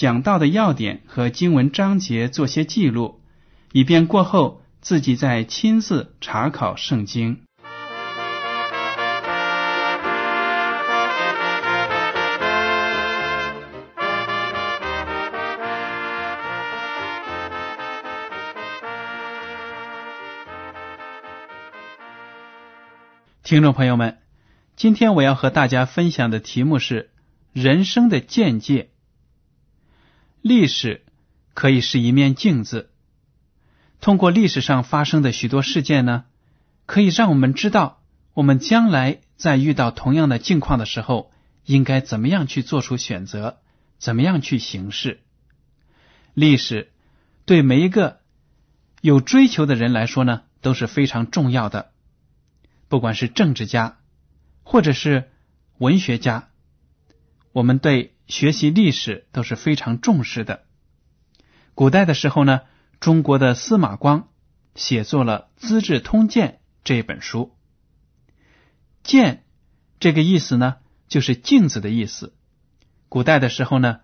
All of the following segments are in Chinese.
讲到的要点和经文章节做些记录，以便过后自己再亲自查考圣经。听众朋友们，今天我要和大家分享的题目是人生的见解。历史可以是一面镜子，通过历史上发生的许多事件呢，可以让我们知道我们将来在遇到同样的境况的时候，应该怎么样去做出选择，怎么样去行事。历史对每一个有追求的人来说呢，都是非常重要的。不管是政治家，或者是文学家，我们对学习历史都是非常重视的。古代的时候呢，中国的司马光写作了《资治通鉴》这本书。鉴这个意思呢，就是镜子的意思。古代的时候呢，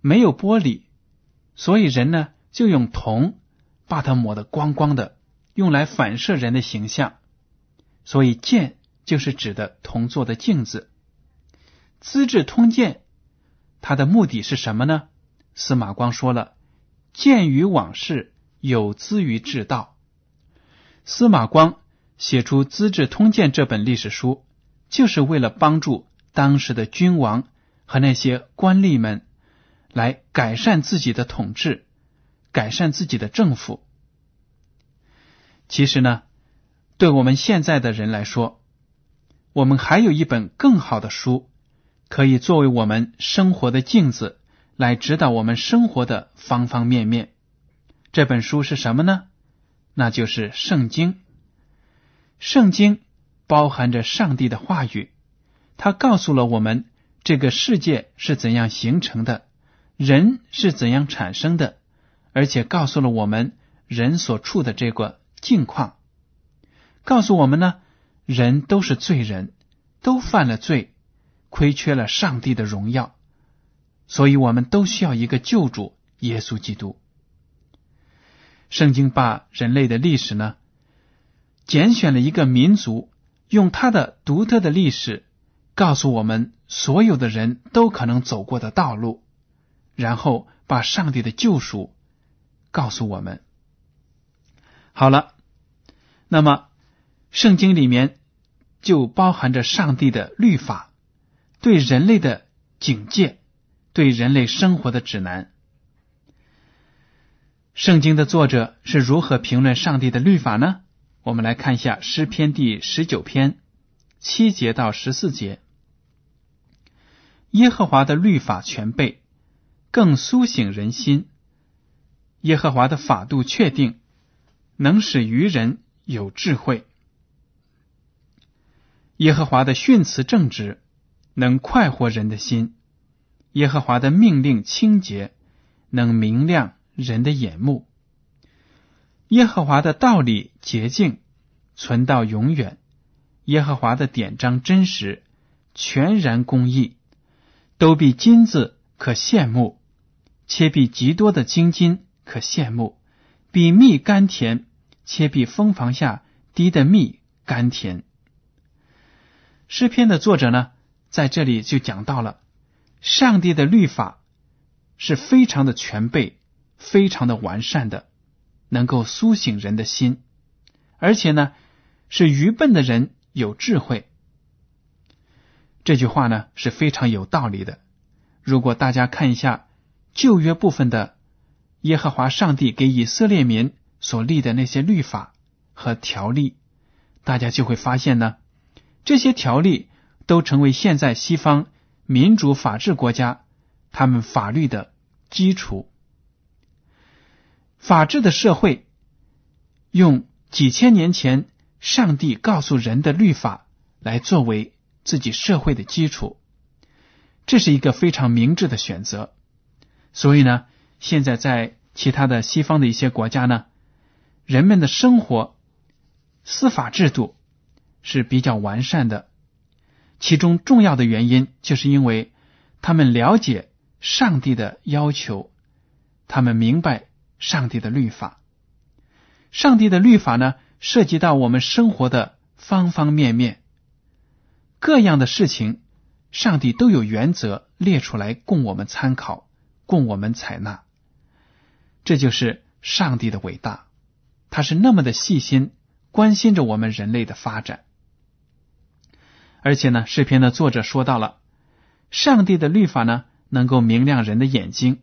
没有玻璃，所以人呢就用铜把它抹得光光的，用来反射人的形象。所以，鉴就是指的铜做的镜子。《资治通鉴》他的目的是什么呢？司马光说了：“鉴于往事，有资于治道。”司马光写出《资治通鉴》这本历史书，就是为了帮助当时的君王和那些官吏们来改善自己的统治，改善自己的政府。其实呢。对我们现在的人来说，我们还有一本更好的书，可以作为我们生活的镜子，来指导我们生活的方方面面。这本书是什么呢？那就是《圣经》。圣经包含着上帝的话语，它告诉了我们这个世界是怎样形成的，人是怎样产生的，而且告诉了我们人所处的这个境况。告诉我们呢，人都是罪人，都犯了罪，亏缺了上帝的荣耀，所以我们都需要一个救主耶稣基督。圣经把人类的历史呢，拣选了一个民族，用他的独特的历史，告诉我们所有的人都可能走过的道路，然后把上帝的救赎告诉我们。好了，那么。圣经里面就包含着上帝的律法，对人类的警戒，对人类生活的指南。圣经的作者是如何评论上帝的律法呢？我们来看一下诗篇第十九篇七节到十四节：耶和华的律法全备，更苏醒人心；耶和华的法度确定，能使愚人有智慧。耶和华的训词正直，能快活人的心；耶和华的命令清洁，能明亮人的眼目；耶和华的道理洁净，存到永远；耶和华的典章真实，全然公义，都比金子可羡慕，且比极多的金金可羡慕，比蜜甘甜，且比蜂房下滴的蜜甘甜。诗篇的作者呢，在这里就讲到了上帝的律法是非常的全备、非常的完善的，能够苏醒人的心，而且呢，是愚笨的人有智慧。这句话呢是非常有道理的。如果大家看一下旧约部分的耶和华上帝给以色列民所立的那些律法和条例，大家就会发现呢，这些条例都成为现在西方民主法治国家他们法律的基础。法治的社会用几千年前上帝告诉人的律法来作为。自己社会的基础，这是一个非常明智的选择。所以呢，现在在其他的西方的一些国家呢，人们的生活司法制度是比较完善的。其中重要的原因，就是因为他们了解上帝的要求，他们明白上帝的律法。上帝的律法呢，涉及到我们生活的方方面面。各样的事情，上帝都有原则列出来供我们参考，供我们采纳。这就是上帝的伟大，他是那么的细心，关心着我们人类的发展。而且呢，诗篇的作者说到了，上帝的律法呢，能够明亮人的眼睛。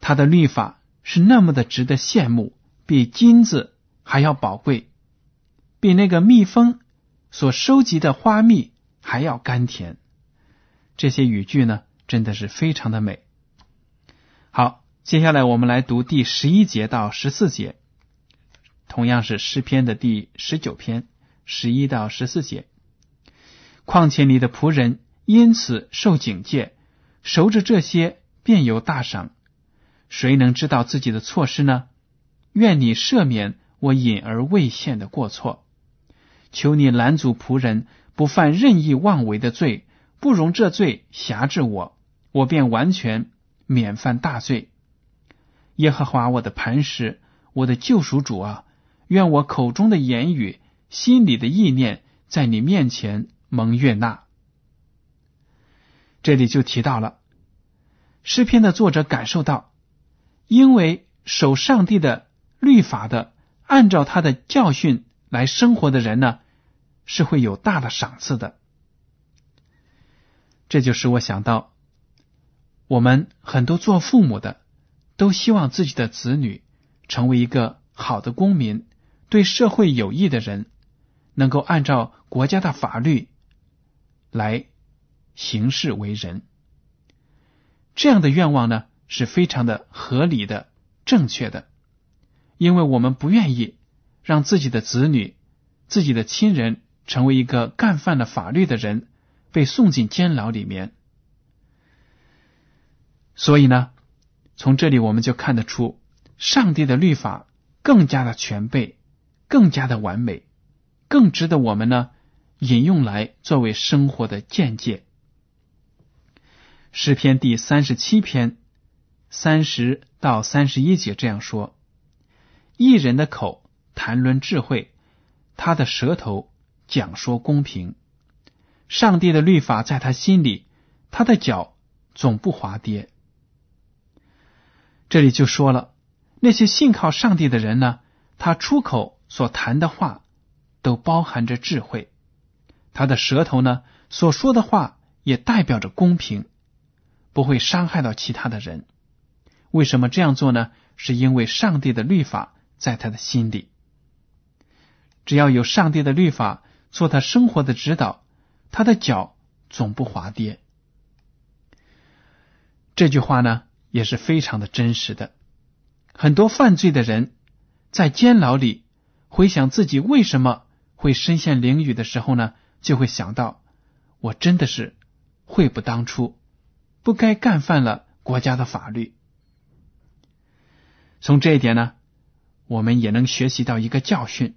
他的律法是那么的值得羡慕，比金子还要宝贵，比那个蜜蜂。所收集的花蜜还要甘甜，这些语句呢，真的是非常的美。好，接下来我们来读第十一节到十四节，同样是诗篇的第十九篇十一到十四节。况且你的仆人因此受警戒，守着这些便有大赏。谁能知道自己的错失呢？愿你赦免我隐而未现的过错。求你拦阻仆人不犯任意妄为的罪，不容这罪辖制我，我便完全免犯大罪。耶和华我的磐石，我的救赎主啊，愿我口中的言语、心里的意念，在你面前蒙悦纳。这里就提到了诗篇的作者感受到，因为守上帝的律法的，按照他的教训。来生活的人呢，是会有大的赏赐的。这就使我想到，我们很多做父母的都希望自己的子女成为一个好的公民，对社会有益的人，能够按照国家的法律来行事为人。这样的愿望呢，是非常的合理的、正确的，因为我们不愿意。让自己的子女、自己的亲人成为一个干犯了法律的人，被送进监牢里面。所以呢，从这里我们就看得出，上帝的律法更加的全备，更加的完美，更值得我们呢引用来作为生活的见解。诗篇第三十七篇三十到三十一节这样说：“一人的口。”谈论智慧，他的舌头讲说公平。上帝的律法在他心里，他的脚总不滑跌。这里就说了，那些信靠上帝的人呢，他出口所谈的话都包含着智慧，他的舌头呢所说的话也代表着公平，不会伤害到其他的人。为什么这样做呢？是因为上帝的律法在他的心里。只要有上帝的律法做他生活的指导，他的脚总不滑跌。这句话呢也是非常的真实的。很多犯罪的人在监牢里回想自己为什么会身陷囹圄的时候呢，就会想到：我真的是悔不当初，不该干犯了国家的法律。从这一点呢，我们也能学习到一个教训。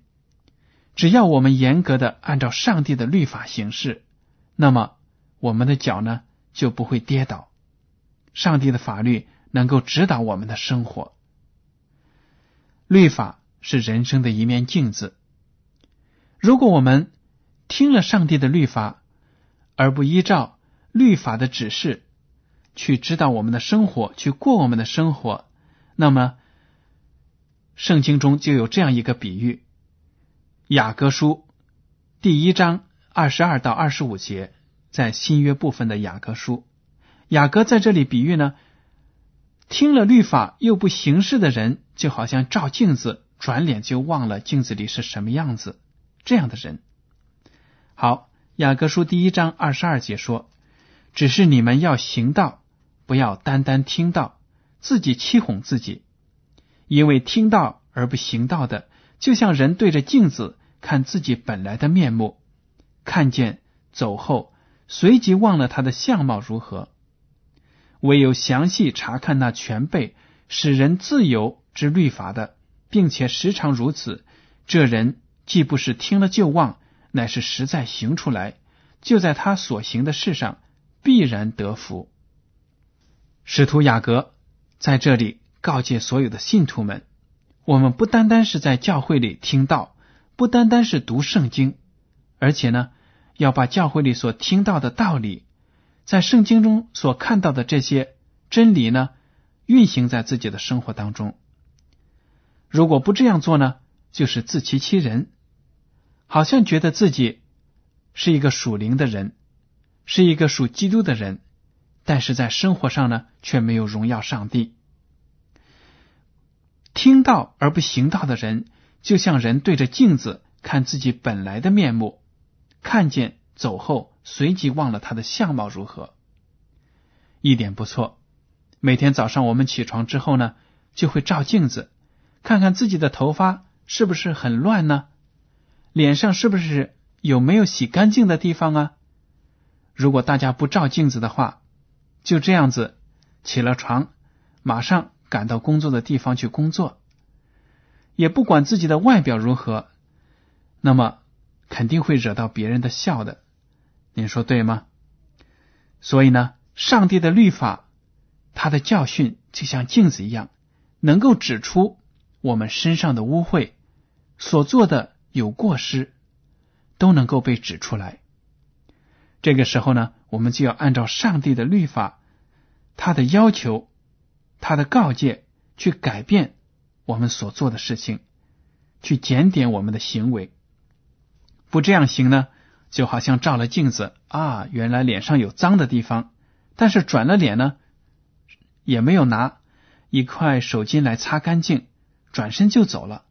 只要我们严格的按照上帝的律法行事，那么我们的脚呢就不会跌倒。上帝的法律能够指导我们的生活。律法是人生的一面镜子。如果我们听了上帝的律法，而不依照律法的指示，去指导我们的生活，去过我们的生活。那么，圣经中就有这样一个比喻：雅各书第一章二十二到二十五节，在新约部分的雅各书，雅各在这里比喻呢，听了律法又不行事的人，就好像照镜子，转脸就忘了镜子里是什么样子。这样的人，好，雅各书第一章二十二节说：“只是你们要行道，不要单单听到，自己欺哄自己。因为听到而不行道的，就像人对着镜子看自己本来的面目，看见走后，随即忘了他的相貌如何。唯有详细查看那全备使人自由之律法的，并且时常如此，这人。”既不是听了就忘，乃是实在行出来，就在他所行的事上必然得福。使徒雅各在这里告诫所有的信徒们：我们不单单是在教会里听到，不单单是读圣经，而且呢，要把教会里所听到的道理，在圣经中所看到的这些真理呢，运行在自己的生活当中。如果不这样做呢，就是自欺欺人。好像觉得自己是一个属灵的人，是一个属基督的人，但是在生活上呢，却没有荣耀上帝。听到而不行道的人，就像人对着镜子看自己本来的面目，看见走后，随即忘了他的相貌如何。一点不错。每天早上我们起床之后呢，就会照镜子，看看自己的头发是不是很乱呢？脸上是不是有没有洗干净的地方啊？如果大家不照镜子的话，就这样子起了床，马上赶到工作的地方去工作，也不管自己的外表如何，那么肯定会惹到别人的笑的。您说对吗？所以呢，上帝的律法，他的教训就像镜子一样，能够指出我们身上的污秽所做的。有过失都能够被指出来。这个时候呢，我们就要按照上帝的律法，他的要求，他的告诫，去改变我们所做的事情，去检点我们的行为。不这样行呢，就好像照了镜子啊，原来脸上有脏的地方，但是转了脸呢，也没有拿一块手巾来擦干净，转身就走了，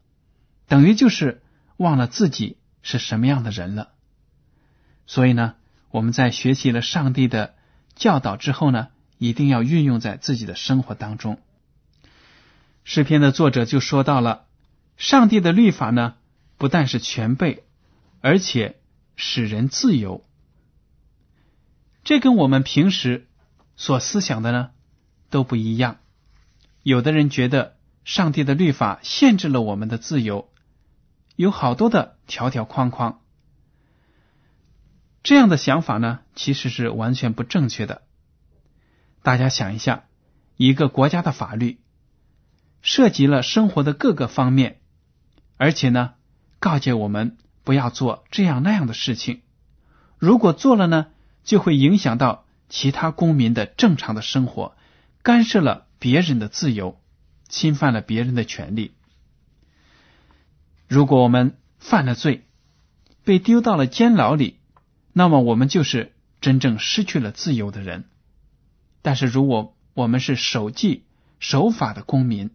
等于就是。忘了自己是什么样的人了，所以呢，我们在学习了上帝的教导之后呢，一定要运用在自己的生活当中。诗篇的作者就说到了，上帝的律法呢，不但是全备，而且使人自由。这跟我们平时所思想的呢都不一样。有的人觉得上帝的律法限制了我们的自由。有好多的条条框框，这样的想法呢，其实是完全不正确的。大家想一下，一个国家的法律涉及了生活的各个方面，而且呢，告诫我们不要做这样那样的事情。如果做了呢，就会影响到其他公民的正常的生活，干涉了别人的自由，侵犯了别人的权利。如果我们犯了罪，被丢到了监牢里，那么我们就是真正失去了自由的人。但是，如果我们是守纪守法的公民，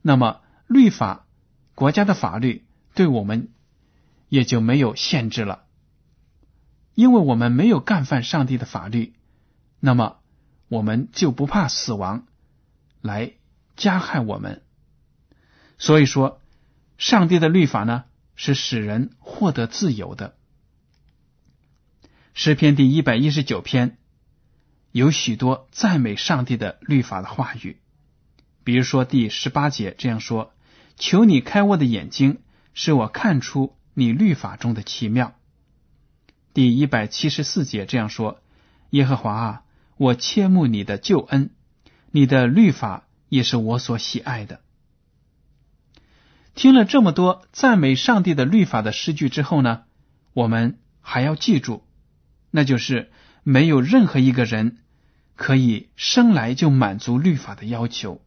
那么律法国家的法律对我们也就没有限制了，因为我们没有干犯上帝的法律，那么我们就不怕死亡来加害我们。所以说。上帝的律法呢，是使人获得自由的。诗篇第一百一十九篇有许多赞美上帝的律法的话语，比如说第十八节这样说：“求你开我的眼睛，使我看出你律法中的奇妙。”第一百七十四节这样说：“耶和华啊，我切慕你的救恩，你的律法也是我所喜爱的。”听了这么多赞美上帝的律法的诗句之后呢，我们还要记住，那就是没有任何一个人可以生来就满足律法的要求，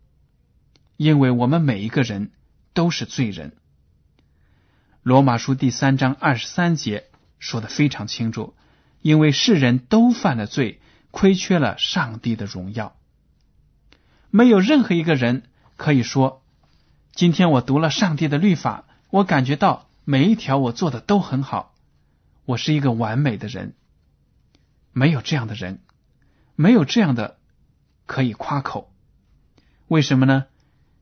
因为我们每一个人都是罪人。罗马书第三章二十三节说的非常清楚，因为世人都犯了罪，亏缺了上帝的荣耀。没有任何一个人可以说，今天我读了上帝的律法，我感觉到每一条我做的都很好，我是一个完美的人。没有这样的人。没有这样的可以夸口，为什么呢？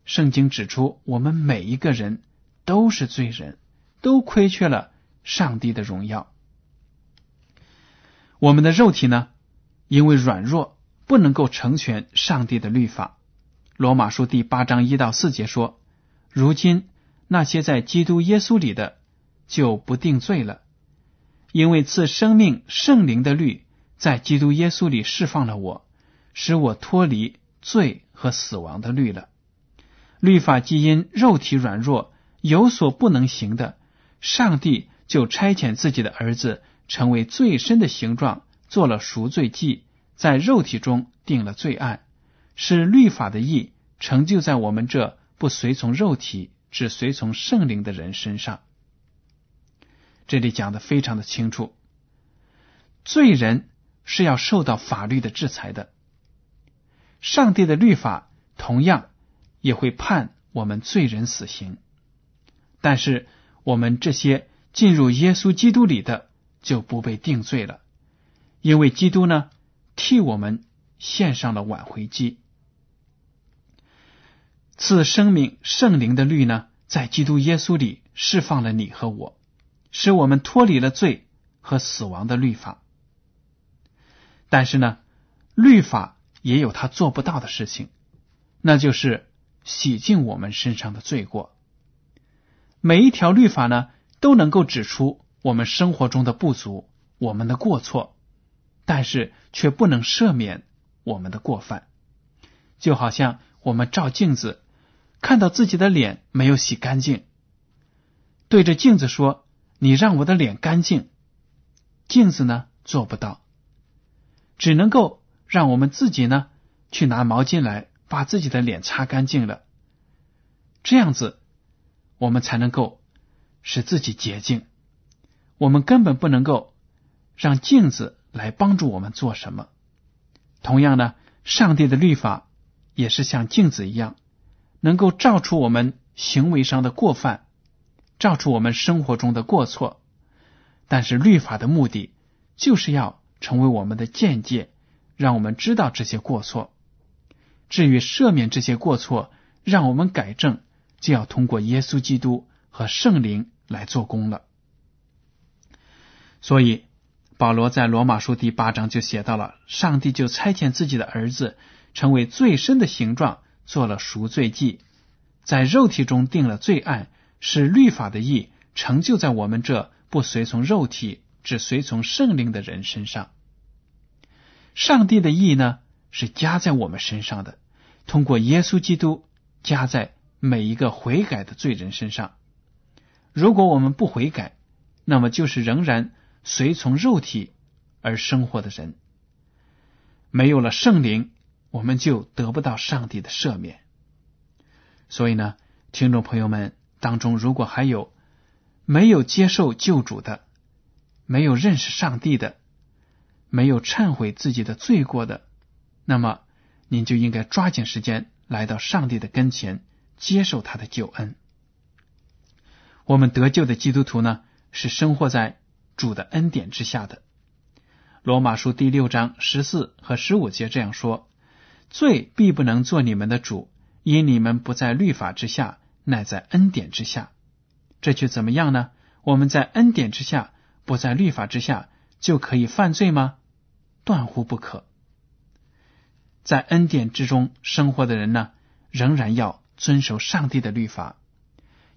圣经指出，我们每一个人都是罪人，都亏缺了上帝的荣耀。我们的肉体呢，因为软弱，不能够成全上帝的律法。罗马书第八章一到四节说：“如今那些在基督耶稣里的，就不定罪了，因为赐生命圣灵的律。”在基督耶稣里释放了我，使我脱离罪和死亡的律了。律法基因肉体软弱，有所不能行的，上帝就差遣自己的儿子，成为最深的形状，做了赎罪祭，在肉体中定了罪案，是律法的义成就在我们这不随从肉体，只随从圣灵的人身上。这里讲的非常的清楚，罪人。是要受到法律的制裁的。上帝的律法同样也会判我们罪人死刑，但是我们这些进入耶稣基督里的就不被定罪了，因为基督呢替我们献上了挽回祭，赐生命圣灵的律呢，在基督耶稣里释放了你和我，使我们脱离了罪和死亡的律法。但是呢，律法也有他做不到的事情，那就是洗净我们身上的罪过。每一条律法呢，都能够指出我们生活中的不足、我们的过错，但是却不能赦免我们的过犯。就好像我们照镜子，看到自己的脸没有洗干净，对着镜子说：“你让我的脸干净。”镜子呢，做不到。只能够让我们自己呢去拿毛巾来把自己的脸擦干净了，这样子我们才能够使自己洁净。我们根本不能够让镜子来帮助我们做什么。同样呢，上帝的律法也是像镜子一样，能够照出我们行为上的过犯，照出我们生活中的过错。但是律法的目的就是要。成为我们的见解，让我们知道这些过错。至于赦免这些过错，让我们改正，就要通过耶稣基督和圣灵来做工了。所以，保罗在罗马书第八章就写到了：上帝就差遣自己的儿子，成为最深的形状，做了赎罪祭，在肉体中定了罪案，使律法的义成就在我们这不随从肉体。只随从圣灵的人身上，上帝的意呢是加在我们身上的，通过耶稣基督加在每一个悔改的罪人身上。如果我们不悔改，那么就是仍然随从肉体而生活的人。没有了圣灵，我们就得不到上帝的赦免。所以呢，听众朋友们当中，如果还有没有接受救主的，没有认识上帝的，没有忏悔自己的罪过的，那么您就应该抓紧时间来到上帝的跟前，接受他的救恩。我们得救的基督徒呢，是生活在主的恩典之下的。罗马书第六章十四和十五节这样说：“罪必不能做你们的主，因你们不在律法之下，乃在恩典之下。这却怎么样呢？我们在恩典之下。”不在律法之下就可以犯罪吗？断乎不可。在恩典之中生活的人呢，仍然要遵守上帝的律法，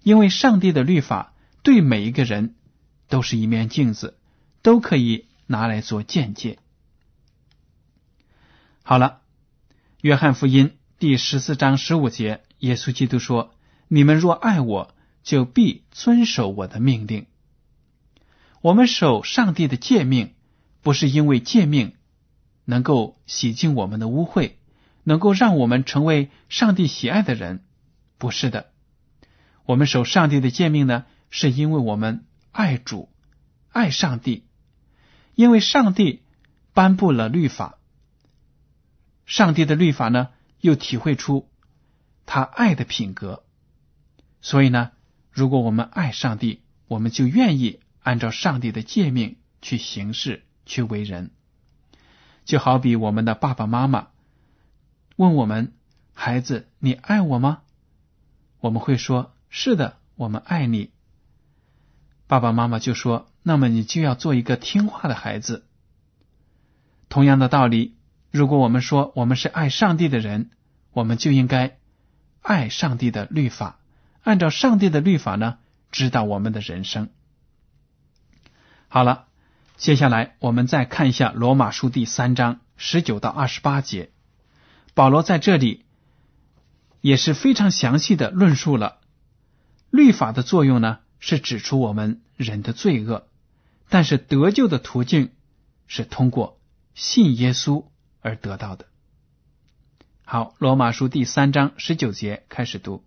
因为上帝的律法对每一个人都是一面镜子，都可以拿来做见解。好了，约翰福音第十四章十五节，耶稣基督说：“你们若爱我，就必遵守我的命令。”我们守上帝的诫命，不是因为诫命能够洗净我们的污秽，能够让我们成为上帝喜爱的人。不是的，我们守上帝的诫命呢，是因为我们爱主、爱上帝，因为上帝颁布了律法，上帝的律法呢，又体会出他爱的品格。所以呢，如果我们爱上帝，我们就愿意按照上帝的诫命去行事、去为人。就好比我们的爸爸妈妈问我们：“孩子，你爱我吗？”我们会说：“是的，我们爱你。”爸爸妈妈就说：“那么你就要做一个听话的孩子。”同样的道理，如果我们说我们是爱上帝的人，我们就应该爱上帝的律法，按照上帝的律法呢，指导我们的人生。好了。接下来，我们再看一下《罗马书》第三章十九到二十八节。保罗在这里也是非常详细的论述了律法的作用呢，是指出我们人的罪恶，但是得救的途径是通过信耶稣而得到的。好，《罗马书》第三章十九节开始读。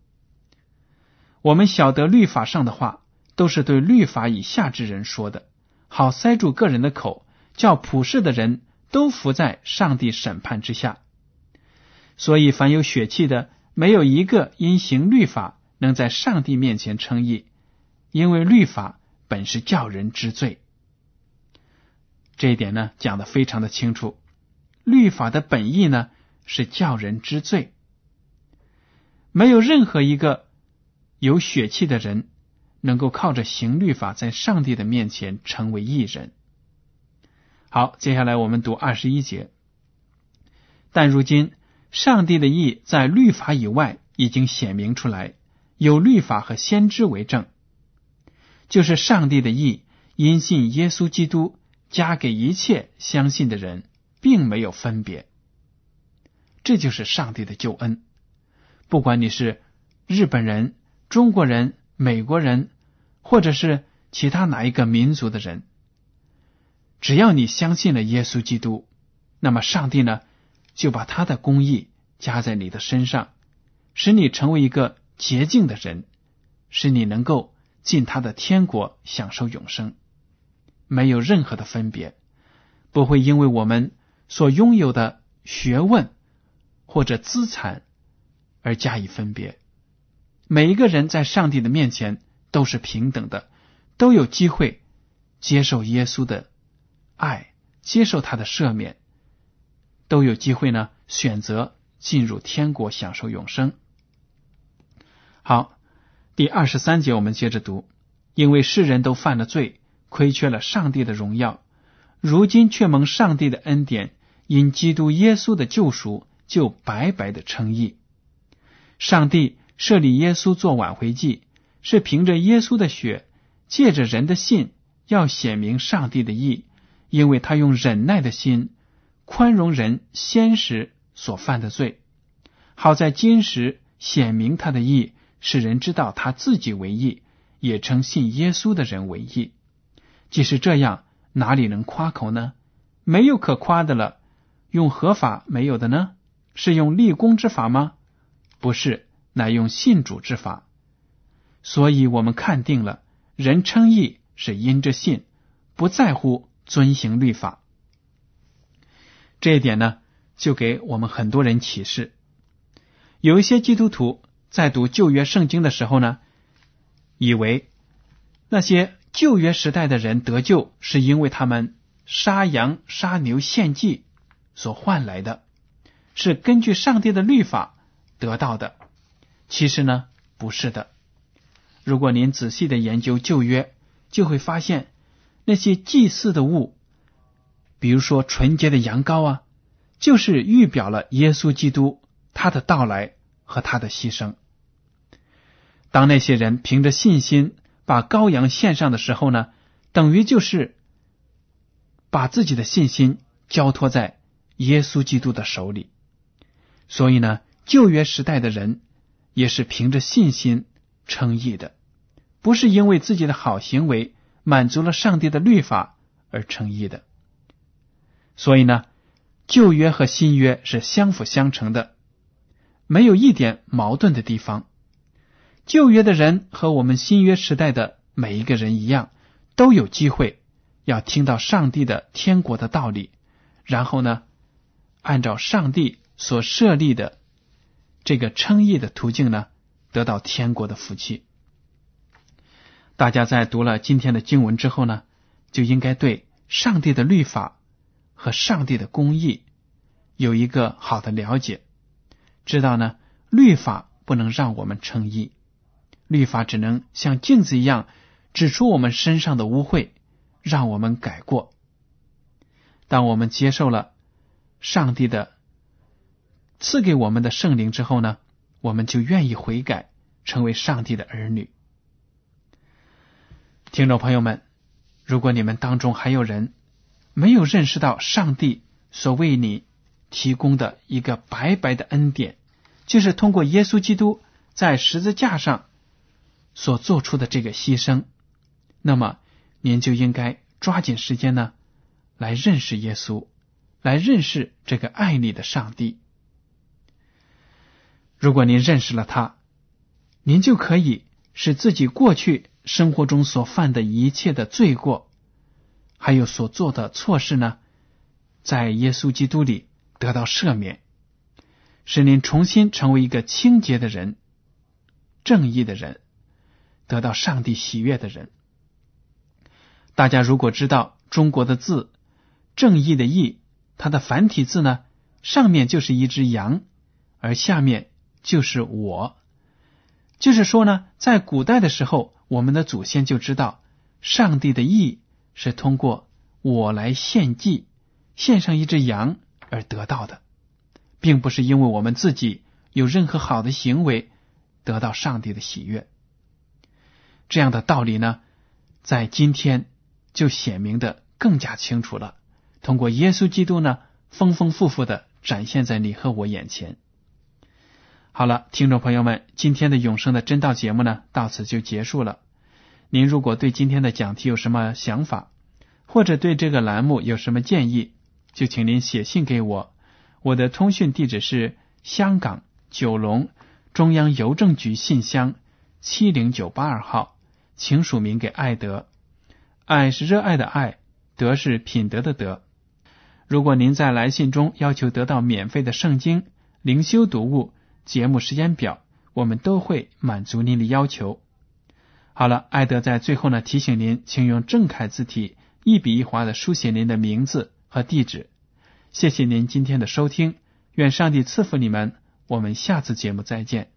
我们晓得律法上的话，都是对律法以下之人说的。好塞住个人的口，叫普世的人都伏在上帝审判之下。所以，凡有血气的，没有一个因行律法能在上帝面前称义，因为律法本是叫人知罪。这一点呢，讲的非常的清楚。律法的本意呢，是叫人知罪。没有任何一个有血气的人。能够靠着行律法，在上帝的面前成为义人。好，接下来我们读二十一节。但如今，上帝的意在律法以外已经显明出来，有律法和先知为证，就是上帝的意因信耶稣基督加给一切相信的人，并没有分别。这就是上帝的救恩。不管你是日本人、中国人。美国人，或者是其他哪一个民族的人，只要你相信了耶稣基督，那么上帝呢就把他的公义加在你的身上，使你成为一个洁净的人，使你能够进他的天国，享受永生，没有任何的分别，不会因为我们所拥有的学问或者资产而加以分别。每一个人在上帝的面前都是平等的，都有机会接受耶稣的爱，接受他的赦免，都有机会呢选择进入天国，享受永生。好，第二十三节我们接着读，因为世人都犯了罪，亏缺了上帝的荣耀，如今却蒙上帝的恩典，因基督耶稣的救赎，就白白的称义。上帝。设立耶稣做挽回祭，是凭着耶稣的血，借着人的信，要显明上帝的义，因为他用忍耐的心宽容人先时所犯的罪，好在今时显明他的义，使人知道他自己为义，也称信耶稣的人为义。即使这样，哪里能夸口呢？没有可夸的了。用合法没有的呢？是用立功之法吗？不是。乃用信主之法，所以我们看定了人称义是因着信，不在乎遵行律法。这一点呢，就给我们很多人启示。有一些基督徒在读旧约圣经的时候呢，以为那些旧约时代的人得救是因为他们杀羊杀牛献祭所换来的，是根据上帝的律法得到的。其实呢，不是的。如果您仔细的研究旧约，就会发现那些祭祀的物，比如说纯洁的羊羔啊，就是预表了耶稣基督他的到来和他的牺牲。当那些人凭着信心把羔羊献上的时候呢，等于就是把自己的信心交托在耶稣基督的手里。所以呢，旧约时代的人。也是凭着信心称义的，不是因为自己的好行为满足了上帝的律法而称义的。所以呢，旧约和新约是相辅相成的，没有一点矛盾的地方。旧约的人和我们新约时代的每一个人一样，都有机会要听到上帝的天国的道理，然后呢，按照上帝所设立的这个称义的途径呢，得到天国的福气。大家在读了今天的经文之后呢，就应该对上帝的律法和上帝的公义有一个好的了解，知道呢，律法不能让我们称义。律法只能像镜子一样指出我们身上的污秽，让我们改过。当我们接受了上帝的赐给我们的圣灵之后呢，我们就愿意悔改，成为上帝的儿女。听众朋友们，如果你们当中还有人没有认识到上帝所为你提供的一个白白的恩典，就是通过耶稣基督在十字架上。所做出的这个牺牲，那么您就应该抓紧时间呢，来认识耶稣，来认识这个爱你的上帝。如果您认识了他，您就可以使自己过去生活中所犯的一切的罪过，还有所做的错事呢，在耶稣基督里得到赦免，使您重新成为一个清洁的人、正义的人。得到上帝喜悦的人，大家如果知道中国的字“正义”的“义”，它的繁体字呢，上面就是一只羊，而下面就是我。就是说呢，在古代的时候，我们的祖先就知道上帝的意是通过我来献祭，献上一只羊而得到的，并不是因为我们自己有任何好的行为得到上帝的喜悦。这样的道理呢，在今天就显明的更加清楚了。通过耶稣基督呢，丰丰富富的展现在你和我眼前。好了，听众朋友们，今天的永生的真道节目呢，到此就结束了。您如果对今天的讲题有什么想法，或者对这个栏目有什么建议，就请您写信给我。我的通讯地址是香港九龙中央邮政局信箱七零九八二号。请署名给爱德，爱是热爱的爱，德是品德的德。如果您在来信中要求得到免费的圣经灵修读物、节目时间表，我们都会满足您的要求。好了，艾德在最后呢提醒您，请用正楷字体一笔一划的书写您的名字和地址。谢谢您今天的收听，愿上帝赐福你们。我们下次节目再见。